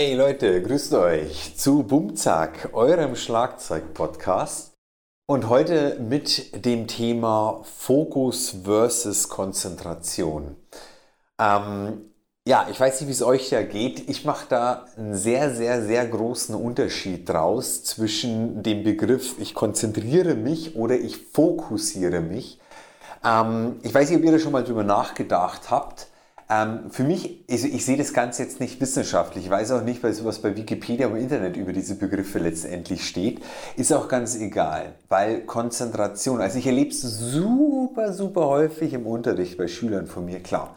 Hey Leute, grüßt euch zu Bumzack, eurem Schlagzeug-Podcast. Und heute mit dem Thema Fokus versus Konzentration. Ähm, ja, ich weiß nicht, wie es euch da geht. Ich mache da einen sehr, sehr, sehr großen Unterschied draus zwischen dem Begriff, ich konzentriere mich oder ich fokussiere mich. Ähm, ich weiß nicht, ob ihr da schon mal drüber nachgedacht habt. Ähm, für mich, also ich sehe das Ganze jetzt nicht wissenschaftlich. Ich weiß auch nicht, was bei Wikipedia im Internet über diese Begriffe letztendlich steht. Ist auch ganz egal, weil Konzentration, also ich erlebe es super, super häufig im Unterricht bei Schülern von mir, klar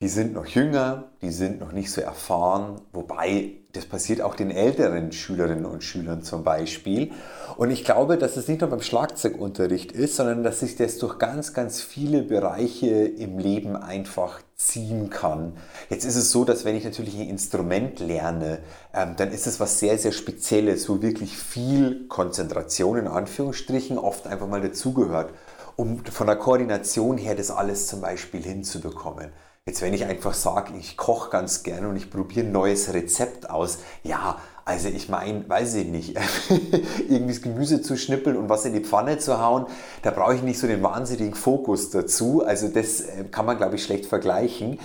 die sind noch jünger, die sind noch nicht so erfahren, wobei das passiert auch den älteren Schülerinnen und Schülern zum Beispiel. Und ich glaube, dass es nicht nur beim Schlagzeugunterricht ist, sondern dass sich das durch ganz, ganz viele Bereiche im Leben einfach ziehen kann. Jetzt ist es so, dass wenn ich natürlich ein Instrument lerne, ähm, dann ist es was sehr, sehr Spezielles, wo wirklich viel Konzentration in Anführungsstrichen oft einfach mal dazugehört, um von der Koordination her das alles zum Beispiel hinzubekommen. Jetzt, wenn ich einfach sage, ich koche ganz gerne und ich probiere ein neues Rezept aus, ja, also ich meine, weiß ich nicht, irgendwie das Gemüse zu schnippeln und was in die Pfanne zu hauen, da brauche ich nicht so den wahnsinnigen Fokus dazu. Also das äh, kann man, glaube ich, schlecht vergleichen.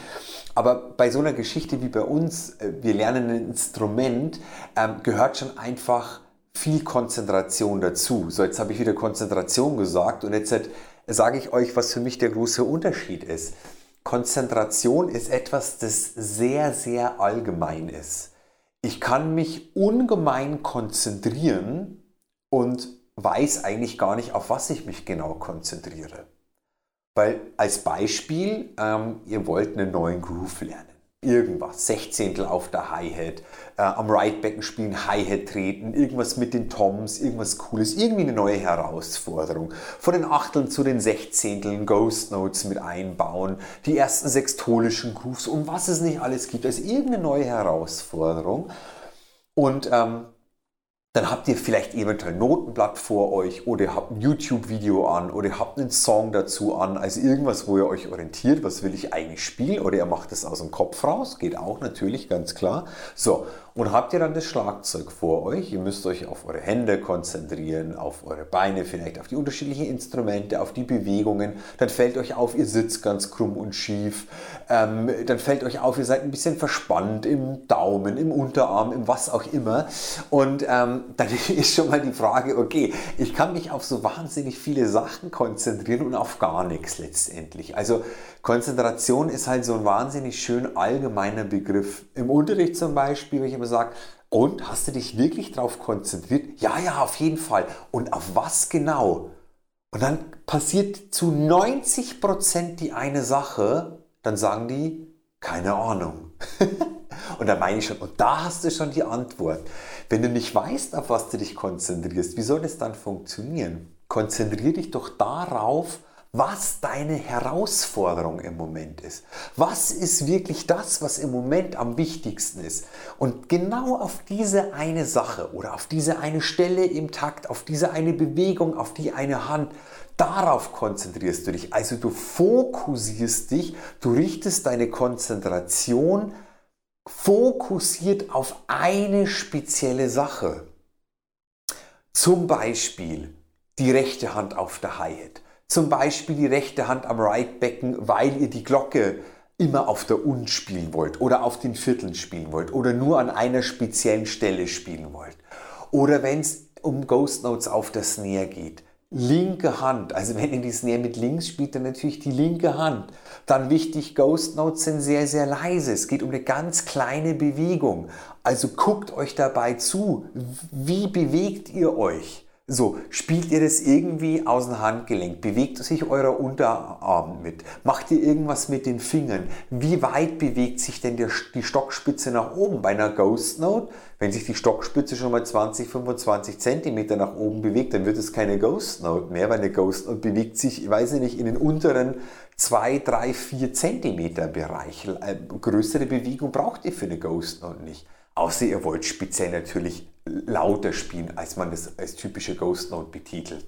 Aber bei so einer Geschichte wie bei uns, äh, wir lernen ein Instrument, ähm, gehört schon einfach viel Konzentration dazu. So, jetzt habe ich wieder Konzentration gesagt und jetzt äh, sage ich euch, was für mich der große Unterschied ist. Konzentration ist etwas, das sehr, sehr allgemein ist. Ich kann mich ungemein konzentrieren und weiß eigentlich gar nicht, auf was ich mich genau konzentriere. Weil als Beispiel, ähm, ihr wollt einen neuen Groove lernen irgendwas, Sechzehntel auf der Hi-Hat, äh, am Right-Becken spielen, Hi-Hat treten, irgendwas mit den Toms, irgendwas Cooles, irgendwie eine neue Herausforderung. Von den Achteln zu den Sechzehnteln, Ghost Notes mit einbauen, die ersten sextolischen Grooves und was es nicht alles gibt. Also irgendeine neue Herausforderung. Und ähm, dann habt ihr vielleicht eventuell ein Notenblatt vor euch oder ihr habt ein YouTube-Video an oder ihr habt einen Song dazu an, also irgendwas, wo ihr euch orientiert, was will ich eigentlich spielen? Oder ihr macht es aus dem Kopf raus, geht auch natürlich ganz klar. So, und habt ihr dann das Schlagzeug vor euch, ihr müsst euch auf eure Hände konzentrieren, auf eure Beine, vielleicht auf die unterschiedlichen Instrumente, auf die Bewegungen, dann fällt euch auf, ihr sitzt ganz krumm und schief, ähm, dann fällt euch auf, ihr seid ein bisschen verspannt im Daumen, im Unterarm, im was auch immer. Und ähm, dann ist schon mal die Frage, okay, ich kann mich auf so wahnsinnig viele Sachen konzentrieren und auf gar nichts letztendlich. Also Konzentration ist halt so ein wahnsinnig schön allgemeiner Begriff. Im Unterricht zum Beispiel, wenn ich immer sage, und hast du dich wirklich darauf konzentriert? Ja, ja, auf jeden Fall. Und auf was genau? Und dann passiert zu 90 Prozent die eine Sache, dann sagen die, keine Ahnung. und da meine ich schon, und da hast du schon die Antwort. Wenn du nicht weißt, auf was du dich konzentrierst, wie soll das dann funktionieren? Konzentriere dich doch darauf, was deine Herausforderung im Moment ist. Was ist wirklich das, was im Moment am wichtigsten ist? Und genau auf diese eine Sache oder auf diese eine Stelle im Takt, auf diese eine Bewegung, auf die eine Hand, darauf konzentrierst du dich. Also du fokussierst dich, du richtest deine Konzentration fokussiert auf eine spezielle Sache. Zum Beispiel die rechte Hand auf der Hi-Hat zum Beispiel die rechte Hand am Right-Becken, weil ihr die Glocke immer auf der Und spielen wollt oder auf den Vierteln spielen wollt oder nur an einer speziellen Stelle spielen wollt. Oder wenn es um Ghost Notes auf der Snare geht. Linke Hand, also wenn ihr die Snare mit links spielt, dann natürlich die linke Hand. Dann wichtig, Ghost Notes sind sehr, sehr leise. Es geht um eine ganz kleine Bewegung. Also guckt euch dabei zu. Wie bewegt ihr euch? So, spielt ihr das irgendwie aus dem Handgelenk? Bewegt sich euer Unterarm mit? Macht ihr irgendwas mit den Fingern? Wie weit bewegt sich denn der, die Stockspitze nach oben? Bei einer Ghost Note, wenn sich die Stockspitze schon mal 20, 25 Zentimeter nach oben bewegt, dann wird es keine Ghost Note mehr, weil eine Ghost Note bewegt sich, ich weiß nicht, in den unteren 2, 3, 4 Zentimeter Bereich. Äh, größere Bewegung braucht ihr für eine Ghost Note nicht. Außer ihr wollt speziell natürlich lauter spielen, als man das als typische Ghost Note betitelt.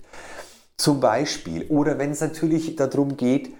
Zum Beispiel, oder wenn es natürlich darum geht,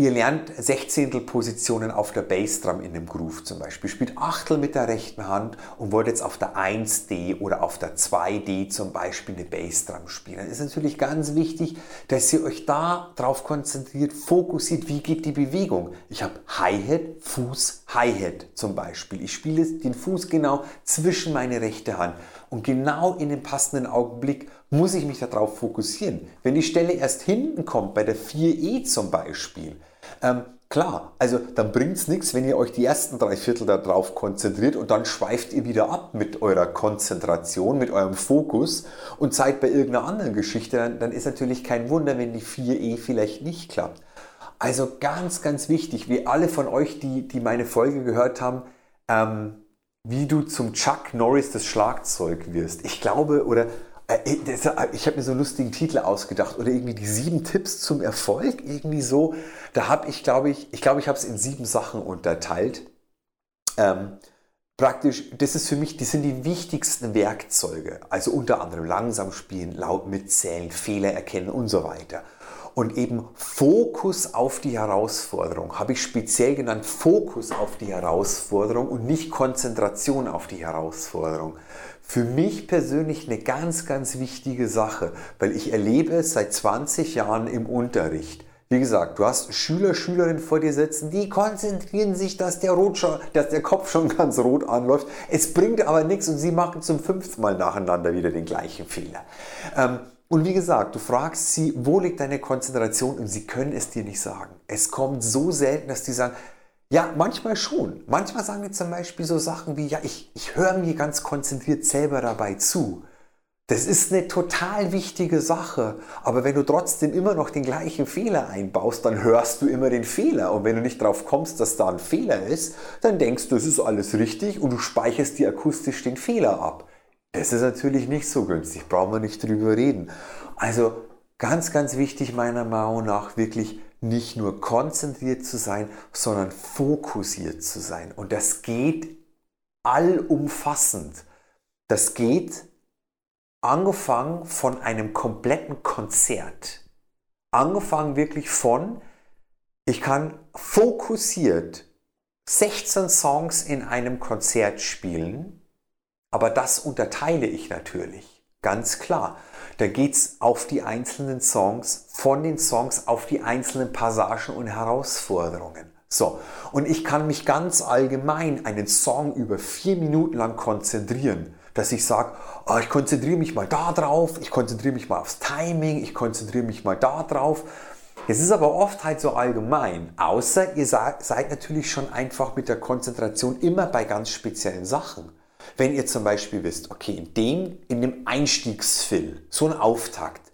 Ihr lernt Sechzehntelpositionen auf der Bassdrum in dem Groove zum Beispiel. Spielt Achtel mit der rechten Hand und wollt jetzt auf der 1D oder auf der 2D zum Beispiel eine Bassdrum spielen. Dann ist natürlich ganz wichtig, dass ihr euch da drauf konzentriert, fokussiert, wie geht die Bewegung. Ich habe Hi-Hat, Fuß, Hi-Hat zum Beispiel. Ich spiele den Fuß genau zwischen meine rechte Hand und genau in dem passenden Augenblick muss ich mich darauf fokussieren. Wenn die Stelle erst hinten kommt, bei der 4E zum Beispiel, ähm, klar, also dann bringt es nichts, wenn ihr euch die ersten drei Viertel darauf konzentriert und dann schweift ihr wieder ab mit eurer Konzentration, mit eurem Fokus und seid bei irgendeiner anderen Geschichte, dann, dann ist natürlich kein Wunder, wenn die 4E vielleicht nicht klappt. Also ganz, ganz wichtig, wie alle von euch, die, die meine Folge gehört haben, ähm, wie du zum Chuck Norris des Schlagzeug wirst. Ich glaube, oder ich habe mir so einen lustigen Titel ausgedacht oder irgendwie die sieben Tipps zum Erfolg, irgendwie so. Da habe ich, glaube ich, ich glaube, ich habe es in sieben Sachen unterteilt. Ähm, praktisch, das ist für mich, die sind die wichtigsten Werkzeuge. Also unter anderem langsam spielen, laut mitzählen, Fehler erkennen und so weiter. Und eben Fokus auf die Herausforderung habe ich speziell genannt, Fokus auf die Herausforderung und nicht Konzentration auf die Herausforderung für mich persönlich eine ganz, ganz wichtige Sache, weil ich erlebe es seit 20 Jahren im Unterricht. Wie gesagt, du hast Schüler, Schülerinnen vor dir sitzen, die konzentrieren sich, dass der, rot schon, dass der Kopf schon ganz rot anläuft. Es bringt aber nichts und sie machen zum fünften Mal nacheinander wieder den gleichen Fehler. Ähm, und wie gesagt, du fragst sie, wo liegt deine Konzentration und sie können es dir nicht sagen. Es kommt so selten, dass die sagen, ja, manchmal schon. Manchmal sagen wir zum Beispiel so Sachen wie, ja, ich, ich höre mir ganz konzentriert selber dabei zu. Das ist eine total wichtige Sache. Aber wenn du trotzdem immer noch den gleichen Fehler einbaust, dann hörst du immer den Fehler. Und wenn du nicht drauf kommst, dass da ein Fehler ist, dann denkst du, es ist alles richtig und du speicherst dir akustisch den Fehler ab. Das ist natürlich nicht so günstig, brauchen wir nicht drüber reden. Also ganz, ganz wichtig meiner Meinung nach wirklich nicht nur konzentriert zu sein, sondern fokussiert zu sein. Und das geht allumfassend. Das geht angefangen von einem kompletten Konzert. Angefangen wirklich von, ich kann fokussiert 16 Songs in einem Konzert spielen, aber das unterteile ich natürlich, ganz klar. Da geht es auf die einzelnen Songs, von den Songs auf die einzelnen Passagen und Herausforderungen. So, und ich kann mich ganz allgemein einen Song über vier Minuten lang konzentrieren, dass ich sage, oh, ich konzentriere mich mal da drauf, ich konzentriere mich mal aufs Timing, ich konzentriere mich mal da drauf. Es ist aber oft halt so allgemein, außer ihr seid natürlich schon einfach mit der Konzentration immer bei ganz speziellen Sachen. Wenn ihr zum Beispiel wisst, okay, in dem, in dem Einstiegsfill, so ein Auftakt,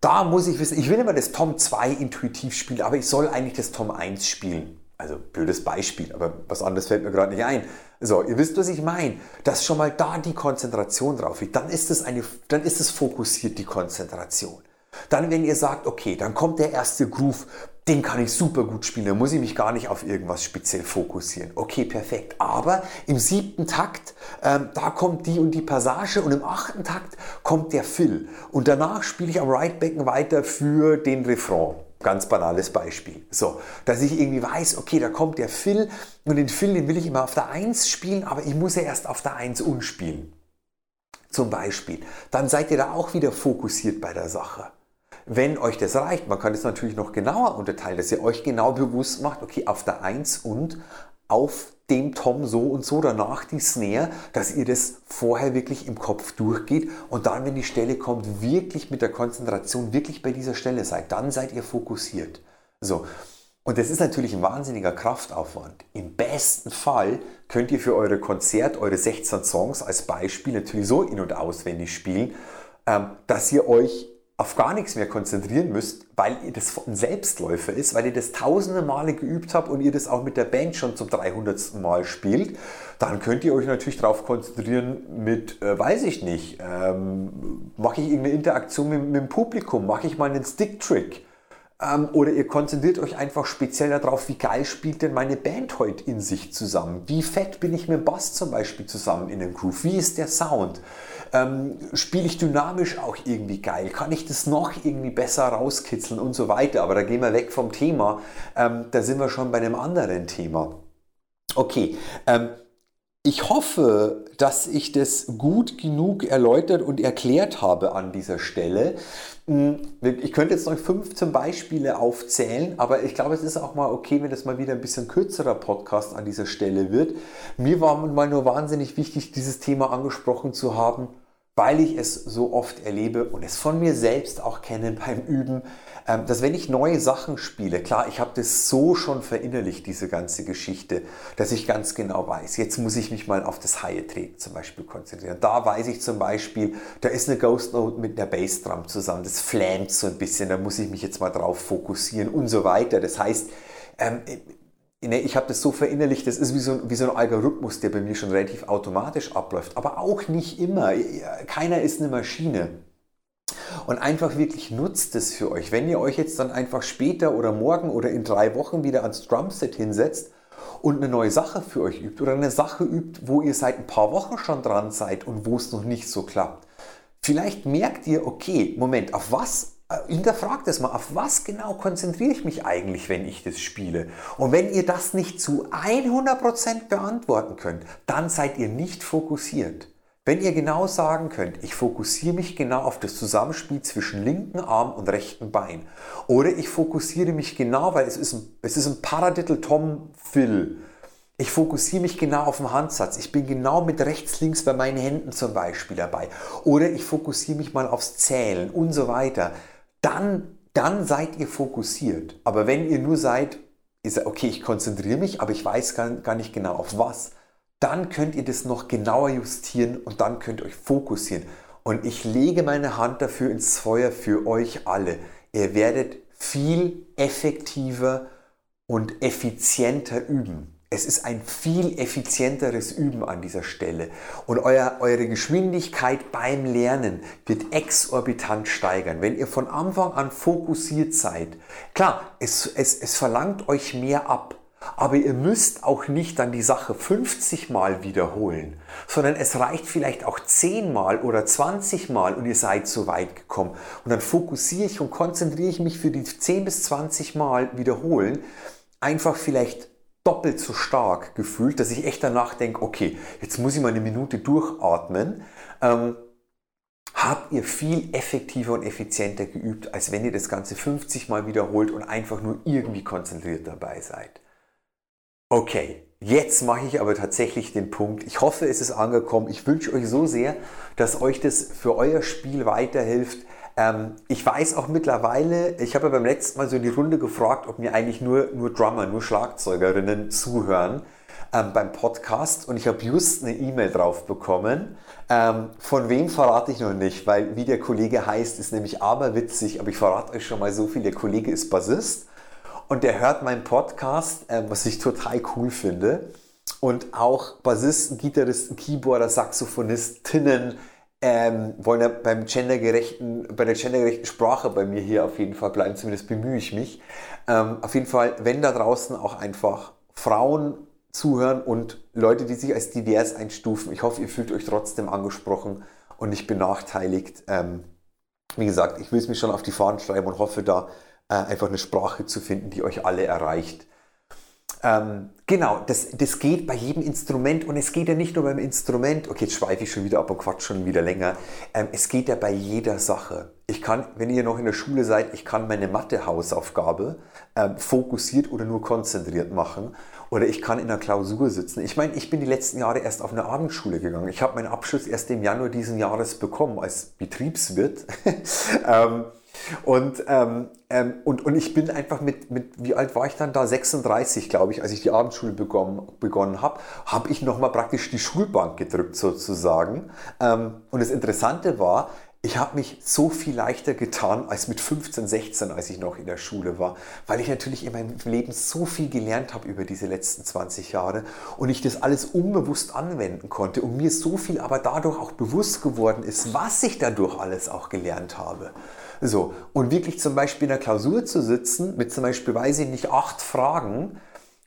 da muss ich wissen, ich will immer das Tom 2 intuitiv spielen, aber ich soll eigentlich das Tom 1 spielen. Also blödes Beispiel, aber was anderes fällt mir gerade nicht ein. So, ihr wisst, was ich meine. Dass schon mal da die Konzentration drauf liegt, dann ist es eine, dann ist es fokussiert die Konzentration. Dann, wenn ihr sagt, okay, dann kommt der erste Groove, den kann ich super gut spielen, da muss ich mich gar nicht auf irgendwas speziell fokussieren. Okay, perfekt. Aber im siebten Takt, ähm, da kommt die und die Passage und im achten Takt kommt der Fill. Und danach spiele ich am Right Becken weiter für den Refrain. Ganz banales Beispiel. So, dass ich irgendwie weiß, okay, da kommt der Fill und den Fill, den will ich immer auf der 1 spielen, aber ich muss ja erst auf der 1 unspielen. Zum Beispiel. Dann seid ihr da auch wieder fokussiert bei der Sache. Wenn euch das reicht, man kann es natürlich noch genauer unterteilen, dass ihr euch genau bewusst macht, okay, auf der 1 und auf dem Tom so und so, danach die Snare, dass ihr das vorher wirklich im Kopf durchgeht und dann, wenn die Stelle kommt, wirklich mit der Konzentration wirklich bei dieser Stelle seid. Dann seid ihr fokussiert. So. Und das ist natürlich ein wahnsinniger Kraftaufwand. Im besten Fall könnt ihr für eure Konzert eure 16 Songs als Beispiel natürlich so in- und auswendig spielen, ähm, dass ihr euch auf gar nichts mehr konzentrieren müsst, weil ihr das ein Selbstläufer ist, weil ihr das tausende Male geübt habt und ihr das auch mit der Band schon zum 300. Mal spielt, dann könnt ihr euch natürlich darauf konzentrieren mit, äh, weiß ich nicht, ähm, mache ich irgendeine Interaktion mit, mit dem Publikum, mache ich mal einen Stick-Trick. Ähm, oder ihr konzentriert euch einfach speziell darauf, wie geil spielt denn meine Band heute in sich zusammen? Wie fett bin ich mit dem Bass zum Beispiel zusammen in dem Groove? Wie ist der Sound? Ähm, Spiele ich dynamisch auch irgendwie geil? Kann ich das noch irgendwie besser rauskitzeln und so weiter? Aber da gehen wir weg vom Thema. Ähm, da sind wir schon bei einem anderen Thema. Okay, ähm, ich hoffe, dass ich das gut genug erläutert und erklärt habe an dieser Stelle. Hm, ich könnte jetzt noch 15 Beispiele aufzählen, aber ich glaube, es ist auch mal okay, wenn das mal wieder ein bisschen kürzerer Podcast an dieser Stelle wird. Mir war mal nur wahnsinnig wichtig, dieses Thema angesprochen zu haben, weil ich es so oft erlebe und es von mir selbst auch kenne beim Üben, ähm, dass wenn ich neue Sachen spiele, klar, ich habe das so schon verinnerlicht, diese ganze Geschichte, dass ich ganz genau weiß, jetzt muss ich mich mal auf das High Trade zum Beispiel konzentrieren. Da weiß ich zum Beispiel, da ist eine Ghost Note mit einer Bassdrum zusammen, das flammt so ein bisschen, da muss ich mich jetzt mal drauf fokussieren und so weiter. Das heißt, ähm, ich habe das so verinnerlicht, das ist wie so, wie so ein Algorithmus, der bei mir schon relativ automatisch abläuft, aber auch nicht immer. Keiner ist eine Maschine. Und einfach wirklich nutzt es für euch. Wenn ihr euch jetzt dann einfach später oder morgen oder in drei Wochen wieder ans Drumset hinsetzt und eine neue Sache für euch übt oder eine Sache übt, wo ihr seit ein paar Wochen schon dran seid und wo es noch nicht so klappt. Vielleicht merkt ihr, okay, Moment, auf was hinterfragt es mal, auf was genau konzentriere ich mich eigentlich, wenn ich das spiele? Und wenn ihr das nicht zu 100% beantworten könnt, dann seid ihr nicht fokussiert. Wenn ihr genau sagen könnt, ich fokussiere mich genau auf das Zusammenspiel zwischen linken Arm und rechten Bein oder ich fokussiere mich genau, weil es ist ein, es ist ein Paradiddle Tom Fill. Ich fokussiere mich genau auf den Handsatz. Ich bin genau mit rechts, links bei meinen Händen zum Beispiel dabei. Oder ich fokussiere mich mal aufs Zählen und so weiter. Dann, dann seid ihr fokussiert. Aber wenn ihr nur seid, ist okay, ich konzentriere mich, aber ich weiß gar, gar nicht genau auf was dann könnt ihr das noch genauer justieren und dann könnt ihr euch fokussieren. Und ich lege meine Hand dafür ins Feuer für euch alle. Ihr werdet viel effektiver und effizienter üben. Es ist ein viel effizienteres Üben an dieser Stelle. Und euer, eure Geschwindigkeit beim Lernen wird exorbitant steigern. Wenn ihr von Anfang an fokussiert seid, klar, es, es, es verlangt euch mehr ab. Aber ihr müsst auch nicht dann die Sache 50 Mal wiederholen, sondern es reicht vielleicht auch 10 Mal oder 20 Mal und ihr seid so weit gekommen. Und dann fokussiere ich und konzentriere ich mich für die 10 bis 20 Mal wiederholen einfach vielleicht doppelt so stark gefühlt, dass ich echt danach denke, okay, jetzt muss ich mal eine Minute durchatmen. Ähm, habt ihr viel effektiver und effizienter geübt, als wenn ihr das Ganze 50 Mal wiederholt und einfach nur irgendwie konzentriert dabei seid. Okay, jetzt mache ich aber tatsächlich den Punkt. Ich hoffe, es ist angekommen. Ich wünsche euch so sehr, dass euch das für euer Spiel weiterhilft. Ähm, ich weiß auch mittlerweile, ich habe ja beim letzten Mal so in die Runde gefragt, ob mir eigentlich nur, nur Drummer, nur Schlagzeugerinnen zuhören ähm, beim Podcast und ich habe just eine E-Mail drauf bekommen. Ähm, von wem verrate ich noch nicht, weil wie der Kollege heißt, ist nämlich aberwitzig, aber ich verrate euch schon mal so viel. Der Kollege ist Bassist und der hört meinen Podcast, äh, was ich total cool finde. Und auch Bassisten, Gitarristen, Keyboarder, Saxophonistinnen ähm, wollen ja beim gendergerechten, bei der gendergerechten Sprache bei mir hier auf jeden Fall bleiben, zumindest bemühe ich mich. Ähm, auf jeden Fall, wenn da draußen auch einfach Frauen zuhören und Leute, die sich als divers einstufen, ich hoffe, ihr fühlt euch trotzdem angesprochen und nicht benachteiligt. Ähm, wie gesagt, ich will es mir schon auf die Fahnen schreiben und hoffe da, äh, einfach eine Sprache zu finden, die euch alle erreicht. Ähm, genau, das, das geht bei jedem Instrument und es geht ja nicht nur beim Instrument, okay, jetzt schweife ich schon wieder ab und quatsch schon wieder länger, ähm, es geht ja bei jeder Sache. Ich kann, wenn ihr noch in der Schule seid, ich kann meine Mathe-Hausaufgabe ähm, fokussiert oder nur konzentriert machen oder ich kann in einer Klausur sitzen. Ich meine, ich bin die letzten Jahre erst auf eine Abendschule gegangen. Ich habe meinen Abschluss erst im Januar diesen Jahres bekommen als Betriebswirt. und, ähm, ähm, und, und ich bin einfach mit, mit, wie alt war ich dann da? 36, glaube ich, als ich die Abendschule begonnen, begonnen habe, habe ich nochmal praktisch die Schulbank gedrückt sozusagen. Ähm, und das Interessante war, ich habe mich so viel leichter getan als mit 15, 16, als ich noch in der Schule war, weil ich natürlich in meinem Leben so viel gelernt habe über diese letzten 20 Jahre und ich das alles unbewusst anwenden konnte und mir so viel aber dadurch auch bewusst geworden ist, was ich dadurch alles auch gelernt habe. So, und wirklich zum Beispiel in der Klausur zu sitzen mit zum Beispiel, weiß ich nicht, acht Fragen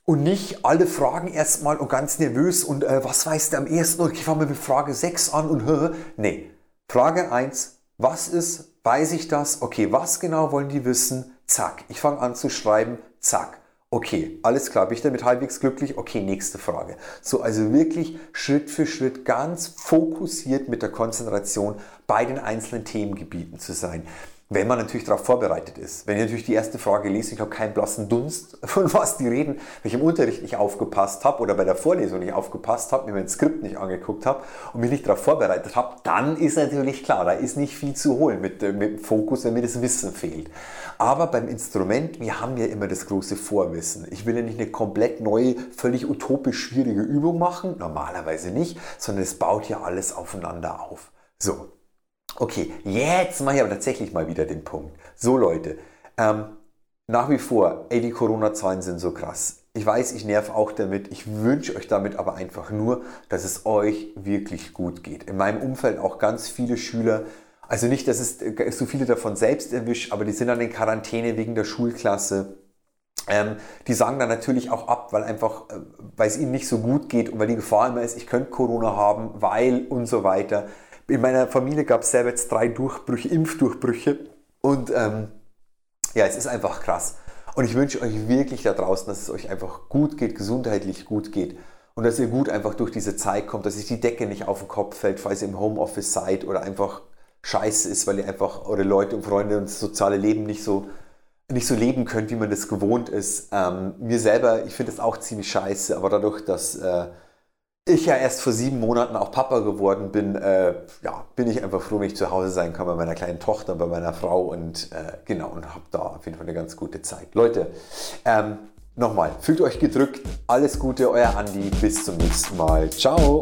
und nicht alle Fragen erstmal und ganz nervös und äh, was weißt du am ersten und ich fange mit Frage 6 an und höre. Nee, Frage 1, was ist, weiß ich das? Okay, was genau wollen die wissen? Zack, ich fange an zu schreiben, zack. Okay, alles klar, bin ich damit halbwegs glücklich? Okay, nächste Frage. So, also wirklich Schritt für Schritt ganz fokussiert mit der Konzentration bei den einzelnen Themengebieten zu sein. Wenn man natürlich darauf vorbereitet ist. Wenn ich natürlich die erste Frage lese, ich habe keinen blassen Dunst, von was die reden, wenn ich im Unterricht nicht aufgepasst habe oder bei der Vorlesung nicht aufgepasst habe, mir mein Skript nicht angeguckt habe und mich nicht darauf vorbereitet habe, dann ist natürlich klar, da ist nicht viel zu holen mit, äh, mit dem Fokus, wenn mir das Wissen fehlt. Aber beim Instrument, wir haben ja immer das große Vorwissen. Ich will ja nicht eine komplett neue, völlig utopisch schwierige Übung machen, normalerweise nicht, sondern es baut ja alles aufeinander auf. So, Okay, jetzt mache ich aber tatsächlich mal wieder den Punkt. So Leute, ähm, nach wie vor, ey, die Corona-Zahlen sind so krass. Ich weiß, ich nerv auch damit. Ich wünsche euch damit aber einfach nur, dass es euch wirklich gut geht. In meinem Umfeld auch ganz viele Schüler, also nicht, dass es äh, so viele davon selbst erwischt, aber die sind dann in Quarantäne wegen der Schulklasse. Ähm, die sagen dann natürlich auch ab, weil einfach, äh, weil es ihnen nicht so gut geht und weil die Gefahr immer ist, ich könnte Corona haben, weil und so weiter in meiner Familie gab es selber jetzt drei Durchbrüche, Impfdurchbrüche. Und ähm, ja, es ist einfach krass. Und ich wünsche euch wirklich da draußen, dass es euch einfach gut geht, gesundheitlich gut geht. Und dass ihr gut einfach durch diese Zeit kommt, dass sich die Decke nicht auf den Kopf fällt, falls ihr im Homeoffice seid oder einfach scheiße ist, weil ihr einfach eure Leute und Freunde und das soziale Leben nicht so, nicht so leben könnt, wie man das gewohnt ist. Ähm, mir selber, ich finde das auch ziemlich scheiße, aber dadurch, dass äh, ich ja erst vor sieben Monaten auch Papa geworden bin, äh, ja, bin ich einfach froh, wenn ich zu Hause sein kann bei meiner kleinen Tochter, bei meiner Frau und äh, genau, und habe da auf jeden Fall eine ganz gute Zeit. Leute, ähm, nochmal, fühlt euch gedrückt, alles Gute, euer Andi, bis zum nächsten Mal. Ciao!